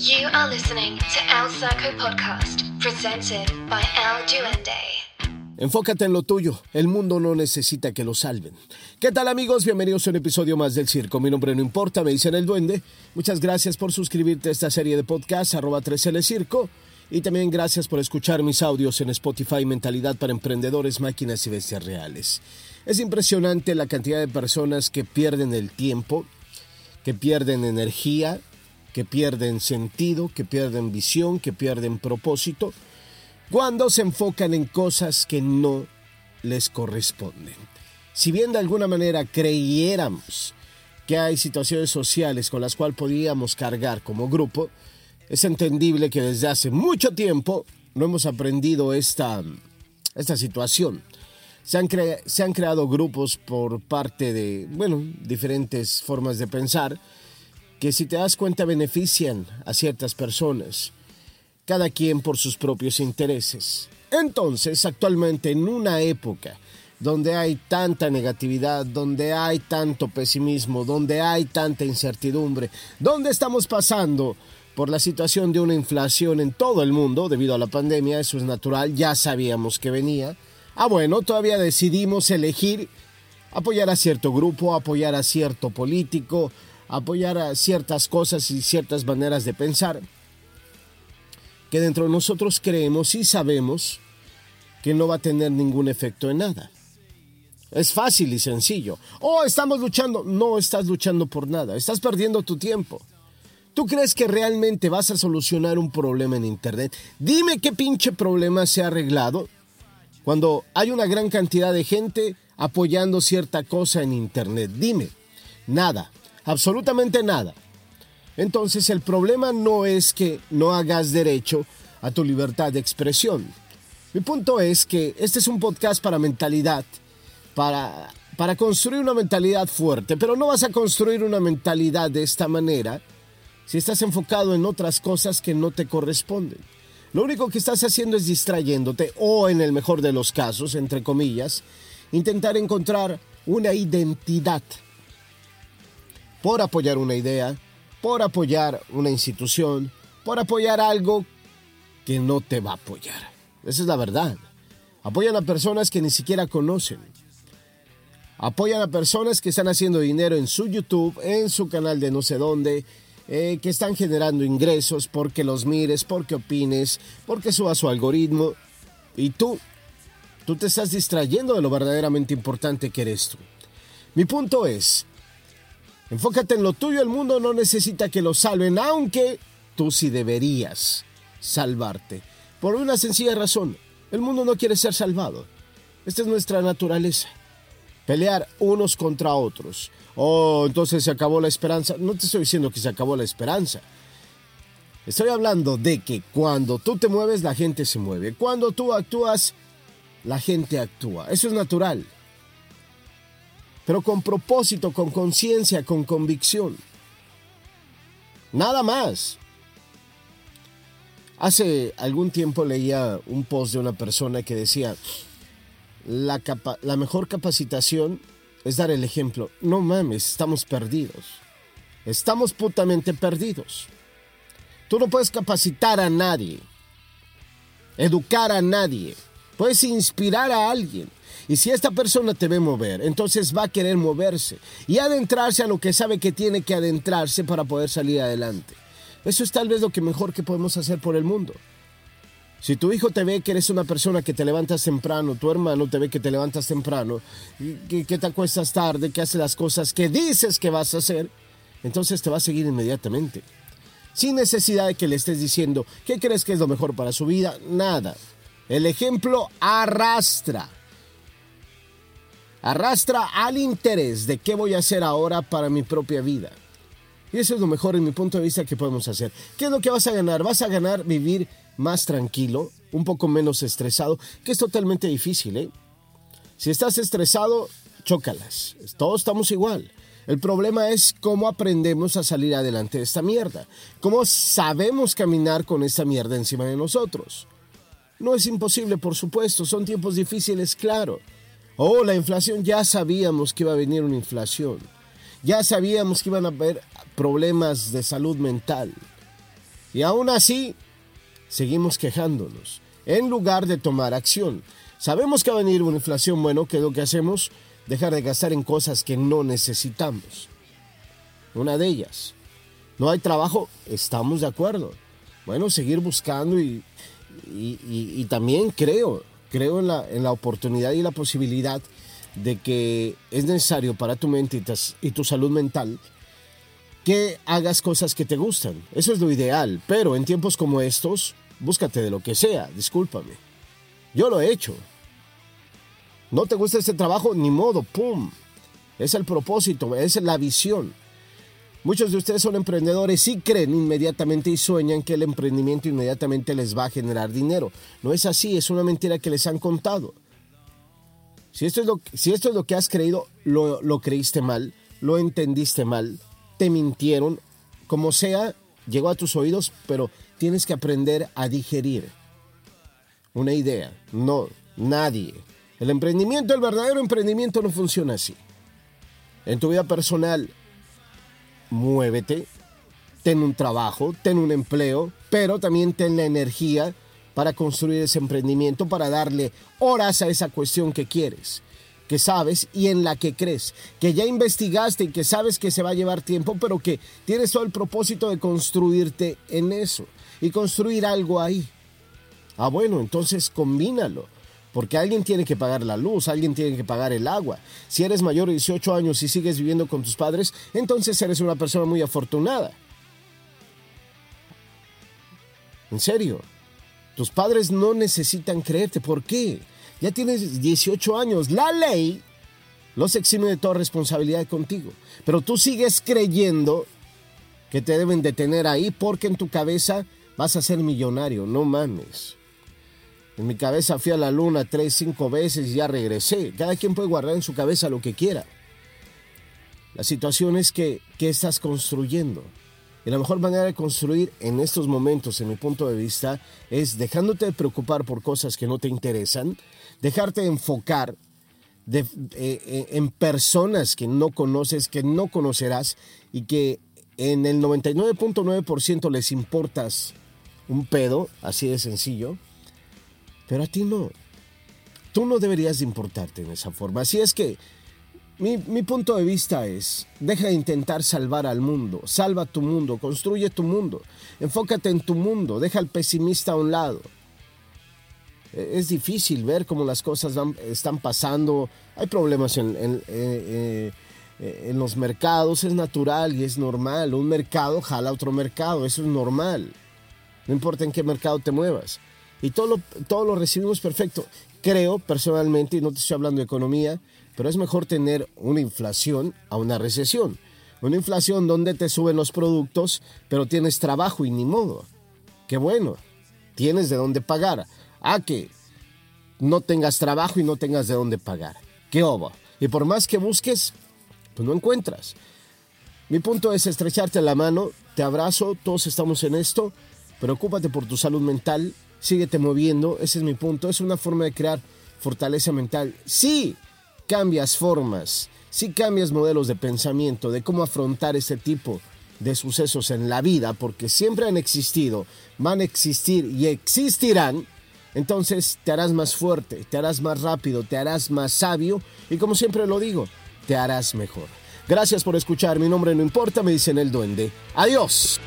You are listening to El Circo Podcast, presented by El Duende. Enfócate en lo tuyo, el mundo no necesita que lo salven. ¿Qué tal amigos? Bienvenidos a un episodio más del Circo. Mi nombre no importa, me dicen el duende. Muchas gracias por suscribirte a esta serie de podcast, arroba 3L Circo. Y también gracias por escuchar mis audios en Spotify Mentalidad para Emprendedores, Máquinas y Bestias Reales. Es impresionante la cantidad de personas que pierden el tiempo, que pierden energía, que pierden sentido, que pierden visión, que pierden propósito, cuando se enfocan en cosas que no les corresponden. Si bien de alguna manera creyéramos que hay situaciones sociales con las cuales podíamos cargar como grupo, es entendible que desde hace mucho tiempo no hemos aprendido esta, esta situación. Se han, se han creado grupos por parte de, bueno, diferentes formas de pensar, que si te das cuenta benefician a ciertas personas, cada quien por sus propios intereses. Entonces, actualmente en una época donde hay tanta negatividad, donde hay tanto pesimismo, donde hay tanta incertidumbre, donde estamos pasando por la situación de una inflación en todo el mundo debido a la pandemia, eso es natural, ya sabíamos que venía. Ah, bueno, todavía decidimos elegir apoyar a cierto grupo, apoyar a cierto político, apoyar a ciertas cosas y ciertas maneras de pensar que dentro de nosotros creemos y sabemos que no va a tener ningún efecto en nada. Es fácil y sencillo. Oh, estamos luchando. No estás luchando por nada. Estás perdiendo tu tiempo. ¿Tú crees que realmente vas a solucionar un problema en Internet? Dime qué pinche problema se ha arreglado cuando hay una gran cantidad de gente apoyando cierta cosa en Internet. Dime. Nada absolutamente nada. Entonces el problema no es que no hagas derecho a tu libertad de expresión. Mi punto es que este es un podcast para mentalidad, para, para construir una mentalidad fuerte, pero no vas a construir una mentalidad de esta manera si estás enfocado en otras cosas que no te corresponden. Lo único que estás haciendo es distrayéndote o en el mejor de los casos, entre comillas, intentar encontrar una identidad por apoyar una idea, por apoyar una institución, por apoyar algo que no te va a apoyar. Esa es la verdad. Apoyan a personas que ni siquiera conocen. Apoyan a personas que están haciendo dinero en su YouTube, en su canal de no sé dónde, eh, que están generando ingresos porque los mires, porque opines, porque suba su algoritmo. Y tú, tú te estás distrayendo de lo verdaderamente importante que eres tú. Mi punto es, Enfócate en lo tuyo, el mundo no necesita que lo salven, aunque tú sí deberías salvarte. Por una sencilla razón, el mundo no quiere ser salvado. Esta es nuestra naturaleza. Pelear unos contra otros. Oh, entonces se acabó la esperanza. No te estoy diciendo que se acabó la esperanza. Estoy hablando de que cuando tú te mueves, la gente se mueve. Cuando tú actúas, la gente actúa. Eso es natural pero con propósito, con conciencia, con convicción. Nada más. Hace algún tiempo leía un post de una persona que decía, la, la mejor capacitación es dar el ejemplo. No mames, estamos perdidos. Estamos putamente perdidos. Tú no puedes capacitar a nadie, educar a nadie, puedes inspirar a alguien, y si esta persona te ve mover, entonces va a querer moverse y adentrarse a lo que sabe que tiene que adentrarse para poder salir adelante. Eso es tal vez lo que mejor que podemos hacer por el mundo. Si tu hijo te ve que eres una persona que te levantas temprano, tu hermano te ve que te levantas temprano, que, te acuestas tarde, que haces las cosas que dices que vas a hacer, entonces te va a seguir inmediatamente. Sin necesidad de que le estés diciendo, ¿qué crees que es lo mejor para su vida? Nada. El ejemplo arrastra arrastra al interés de qué voy a hacer ahora para mi propia vida. Y eso es lo mejor en mi punto de vista que podemos hacer. ¿Qué es lo que vas a ganar? Vas a ganar vivir más tranquilo, un poco menos estresado, que es totalmente difícil, ¿eh? Si estás estresado, chócalas. Todos estamos igual. El problema es cómo aprendemos a salir adelante de esta mierda. Cómo sabemos caminar con esta mierda encima de nosotros. No es imposible, por supuesto. Son tiempos difíciles, claro. Oh, la inflación, ya sabíamos que iba a venir una inflación. Ya sabíamos que iban a haber problemas de salud mental. Y aún así, seguimos quejándonos, en lugar de tomar acción. Sabemos que va a venir una inflación, bueno, ¿qué es lo que hacemos? Dejar de gastar en cosas que no necesitamos. Una de ellas. No hay trabajo, estamos de acuerdo. Bueno, seguir buscando y, y, también creo, creo en la, en la oportunidad y la posibilidad de que es necesario para tu mente y tu salud mental que hagas cosas que te gustan. Eso es lo ideal, pero en tiempos como estos, búscate de lo que sea, discúlpame. Yo lo he hecho. No te gusta este trabajo, ni modo, ¡pum! Es el propósito, es la visión. Muchos de ustedes son emprendedores y creen inmediatamente y sueñan que el emprendimiento inmediatamente les va a generar dinero. No es así, es una mentira que les han contado. Si esto es lo, lo que has creído, lo, lo creíste mal, lo entendiste mal, te mintieron, como sea, llegó a tus oídos, pero tienes que aprender a digerir una idea. No, nadie. El emprendimiento, el verdadero emprendimiento no funciona así. En tu vida personal, muévete, ten un trabajo, ten un empleo, pero también ten la energía para construir ese emprendimiento, para darle horas a esa cuestión que quieres, que sabes y en la que crees, que ya investigaste y que sabes que se va a llevar tiempo, pero que tienes todo el propósito de construirte en eso y construir algo ahí. Ah, bueno, entonces combínalo. Porque alguien tiene que pagar la luz, alguien tiene que pagar el agua. Si eres mayor de 18 años y sigues viviendo con tus padres, entonces eres una persona muy afortunada. En serio, tus padres no necesitan creerte. ¿Por qué? Ya tienes 18 años. La ley los exime de toda responsabilidad contigo. Pero tú sigues creyendo que te deben de tener ahí porque en tu cabeza vas a ser millonario. No mames. En mi cabeza fui a la luna tres, cinco veces y ya regresé. Cada quien puede guardar en su cabeza lo que quiera. La situación es que, ¿qué estás construyendo? Y la mejor manera de construir en estos momentos, en mi punto de vista, es dejándote de preocupar por cosas que no te interesan, dejarte de enfocar eh, eh, en personas que no conoces, que no conocerás y que en el 99.9% les importas un pedo, así de sencillo, pero a ti no. Tú no deberías de importarte en esa forma. Así es que mi, punto de vista es, deja de intentar salvar al mundo, salva tu mundo, construye tu mundo, enfócate en tu mundo, deja al pesimista a un lado. E, es difícil ver cómo las cosas están pasando, hay problemas en, en, eh, eh, en los mercados, es natural y es normal, un mercado jala otro mercado, eso es normal, no importa en qué mercado te muevas. Y todo lo, todo lo recibimos perfecto. Creo personalmente, y no te estoy hablando de economía, pero es mejor tener una inflación a una recesión. Una inflación donde te suben los productos, pero tienes trabajo y ni modo. Qué bueno, tienes de dónde pagar. A que no tengas trabajo y no tengas de dónde pagar. Qué obo. Y por más que busques, pues no encuentras. Mi punto es estrecharte la mano, te abrazo, todos estamos en esto. Preocúpate por tu salud mental, síguete moviendo, ese es mi punto. Es una forma de crear fortaleza mental. Sí, cambias formas, si cambias modelos de pensamiento, de cómo afrontar ese tipo de sucesos en la vida, porque siempre han existido, van a existir y existirán, entonces te harás más fuerte, te harás más rápido, te harás más sabio y como siempre lo digo, te harás mejor. Gracias por escuchar, mi nombre no importa, me dicen el duende. Adiós.